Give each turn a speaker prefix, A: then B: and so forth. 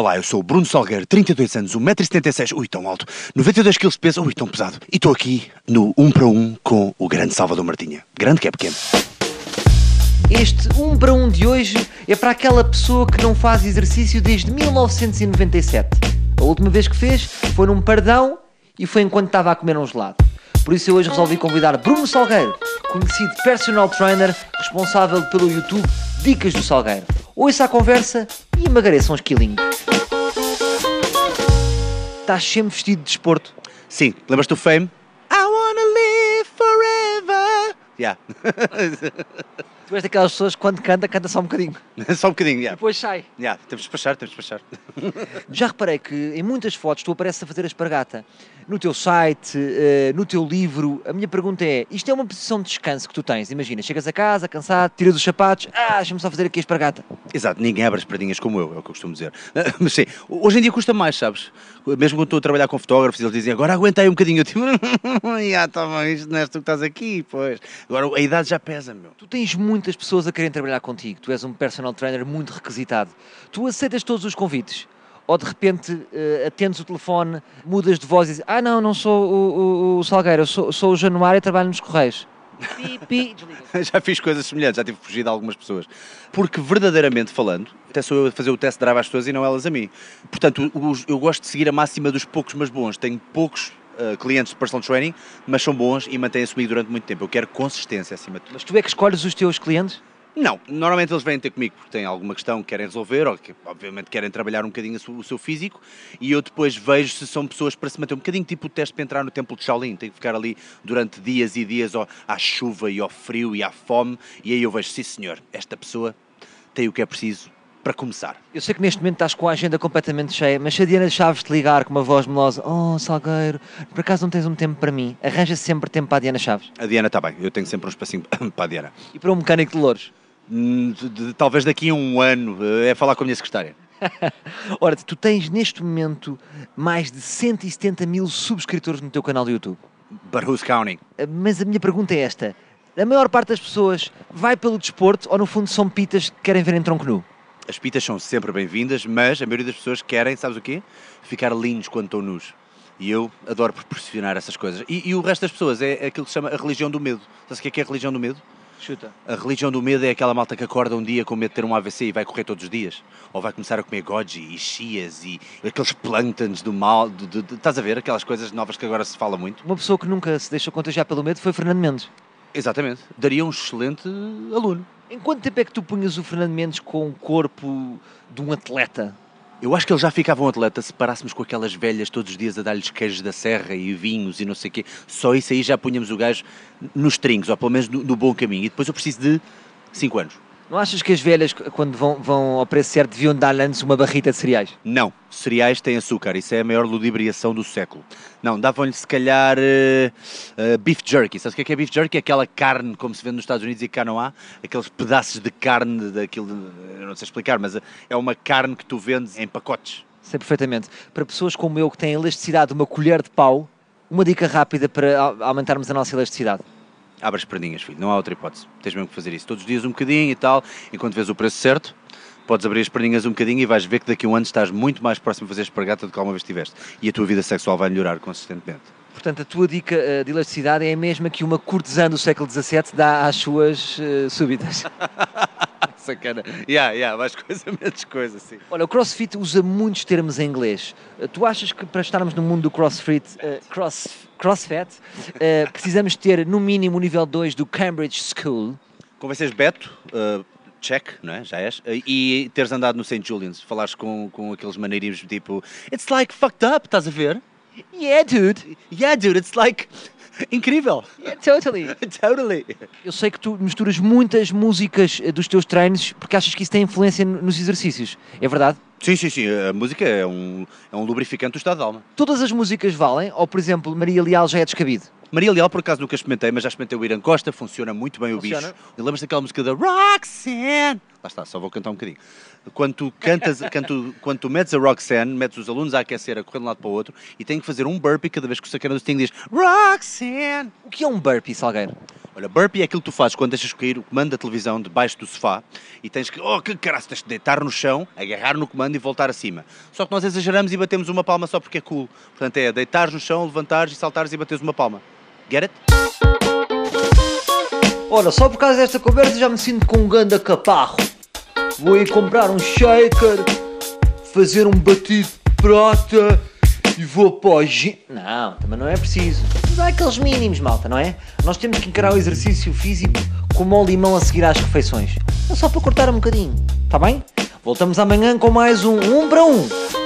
A: Olá, eu sou o Bruno Salgueiro, 32 anos, 1,76m, ui, tão alto, 92kg de peso, ui, tão pesado. E estou aqui no 1 para 1 com o grande Salvador Martinha. Grande que é pequeno.
B: Este 1 para 1 de hoje é para aquela pessoa que não faz exercício desde 1997. A última vez que fez foi num pardão e foi enquanto estava a comer um gelado. Por isso eu hoje resolvi convidar Bruno Salgueiro, conhecido personal trainer, responsável pelo YouTube Dicas do Salgueiro. Ouça a conversa e emagreça uns quilinhos. Estás sempre vestido de desporto.
A: Sim, lembras-te do Fame? I wanna live forever. Yeah.
B: Tu és daquelas pessoas que quando canta, canta só um bocadinho.
A: Só um bocadinho, yeah.
B: Depois sai.
A: Yeah, temos de despachar, temos de despachar.
B: Já reparei que em muitas fotos tu apareces a fazer a espargata. No teu site, eh, no teu livro. A minha pergunta é: isto é uma posição de descanso que tu tens? Imagina, chegas a casa, cansado, tiras os sapatos, ah, deixa-me só fazer aqui a espargata.
A: Exato, ninguém abre as pradinhas como eu, é o que eu costumo dizer. Mas sim, hoje em dia custa mais, sabes? Mesmo quando estou a trabalhar com fotógrafos, eles dizem agora aguenta aí um bocadinho. Eu tipo, ah, toma, isto não és tu que estás aqui, pois. Agora a idade já pesa, meu.
B: Tu tens muitas pessoas a querem trabalhar contigo, tu és um personal trainer muito requisitado. Tu aceitas todos os convites? Ou de repente eh, atendes o telefone, mudas de voz e dizes: Ah, não, não sou o, o, o Salgueiro, sou, sou o Januário e trabalho nos Correios. Pi, pi, desliga.
A: já fiz coisas semelhantes, já tive fugir de algumas pessoas. Porque, verdadeiramente falando, até sou eu a fazer o test drive às pessoas e não elas a mim. Portanto, eu gosto de seguir a máxima dos poucos, mas bons. Tenho poucos uh, clientes de personal training, mas são bons e mantêm-se comigo durante muito tempo. Eu quero consistência acima de tudo.
B: Mas tu é que escolhes os teus clientes?
A: Não, normalmente eles vêm ter comigo porque têm alguma questão que querem resolver ou que, obviamente, querem trabalhar um bocadinho o seu- físico e eu depois vejo se são pessoas para se manter um bocadinho tipo o teste para entrar no templo de Shaolin. Tem que ficar ali durante dias e dias ó, à chuva e ao frio e à fome e aí eu vejo, sim senhor, esta pessoa tem o que é preciso para começar.
B: Eu sei que neste momento estás com a agenda completamente cheia, mas se a Diana Chaves te ligar com uma voz melosa, oh Salgueiro, por acaso não tens um tempo para mim? Arranja sempre tempo para a Diana Chaves.
A: A Diana está bem, eu tenho sempre um espacinho para a Diana.
B: E para um mecânico de louros.
A: Hum, talvez daqui a um ano eh, é falar com a minha secretária.
B: Ora, tu tens neste momento mais de 170 mil subscritores no teu canal do YouTube.
A: But who's counting?
B: Uh, Mas a minha pergunta é esta. A maior parte das pessoas vai pelo desporto ou no fundo são pitas que querem ver em tronco nu?
A: As pitas são sempre bem-vindas, mas a maioria das pessoas querem, sabes o quê? Ficar lindos quando estão nus. E eu adoro proporcionar essas coisas. E, e o resto das pessoas é aquilo que se chama a religião do medo. Sabes o que é que é a religião do medo?
B: Chuta.
A: A religião do medo é aquela malta que acorda um dia com medo de ter um AVC e vai correr todos os dias. Ou vai começar a comer goji e chias e aqueles plânctons do mal. de- de- de- estás a ver? Aquelas coisas novas que agora se fala muito.
B: Uma pessoa que nunca se deixou contagiar pelo medo foi Fernando Mendes.
A: Exatamente. Daria um excelente aluno.
B: Em quanto tempo é que tu punhas o Fernando Mendes com o corpo de um atleta?
A: Eu acho que ele já ficava um atleta se parássemos com aquelas velhas todos os dias a dar-lhes queijos da serra e vinhos e não sei o quê. Só isso aí já punhamos o gajo nos tringos, ou pelo menos no, no bom caminho. E depois eu preciso de 5 anos.
B: Não achas que as velhas, quando vão, vão ao preço certo, deviam dar antes uma barrita de cereais?
A: Não, cereais têm açúcar, isso é a maior ludibriação do século. Não, davam-lhe se calhar eh, eh, beef jerky. Sabes o que é, que é beef jerky? É aquela carne, como se vende nos Estados Unidos e cá não há, aqueles pedaços de carne daquilo, eu não sei explicar, mas é uma carne que tu vendes em pacotes.
B: Sei perfeitamente. Para pessoas como eu que têm elasticidade de uma colher de pau, uma dica rápida para au- aumentarmos a nossa elasticidade.
A: Abre as perninhas, filho, não há outra hipótese. Tens mesmo que fazer isso. Todos os dias um bocadinho e tal, enquanto vês o preço certo, podes abrir as perninhas um bocadinho e vais ver que daqui a um ano estás muito mais próximo de fazer espargata do que alguma vez estiveste. E a tua vida sexual vai melhorar consistentemente.
B: Portanto, a tua dica eh, de elasticidade é a mesma que uma cortesã do século XVII dá às suas eh, súbitas.
A: Sacana. Yeah, yeah, mais coisa, menos coisa, sim.
B: Olha, o CrossFit usa muitos termos em inglês. Eh, Tu achas que para estarmos no mundo do CrossFit, eh, cross, CrossFit, eh, precisamos ter no mínimo o nível 2 do Cambridge School?
A: Convences Beto, uh, check, não é? Já és. Uh, e teres andado no St. Julian's, falares com, com aqueles maneirinhos tipo It's like fucked up, estás a ver?
B: Yeah, dude.
A: Yeah, dude, it's like incrível.
B: Yeah, totally.
A: totally.
B: Eu sei que tu misturas muitas músicas eh, dos teus treinos porque achas que isso tem influência no- nos exercícios. É verdade?
A: Sim, sim, sim. A música é um, é um lubrificante do estado de alma.
B: Todas as músicas valem? Ou, por exemplo, Maria Leal já é descabido?
A: Maria Leal, por acaso, nunca experimentei, mas já experimentei o Irã Costa, funciona muito bem
B: Funciona?
A: o bicho. E lembras daquela música da Roxanne? Lá está, só vou cantar um bocadinho. Quando tu cantas, quando tu, quando tu metes a Roxanne, metes os alunos a aquecer, a correr de um lado para o outro, e têm que fazer um burpee cada vez que o sacana do Sting diz Roxanne.
B: O que é um burpee, Salgueiro?
A: Olha, burpee é aquilo que tu fazes quando deixas cair o comando da televisão debaixo do sofá e tens que, oh que caralho, tens de deitar no chão, agarrar no comando e voltar acima. Só que nós exageramos e batemos uma palma só porque é cool. Portanto é deitares no chão, levantares e saltares e bateres uma palma. Get it?
B: Olha, só por causa desta conversa já me sinto com um ganda caparro. Vou ir comprar um shaker, fazer um batido de prata e vou para o. Não, também não é preciso. Mas há aqueles mínimos, malta, não é? Nós temos que encarar o exercício físico como ao limão a seguir às refeições. É só para cortar um bocadinho, está bem? Voltamos amanhã com mais um 1 um para 1. Um.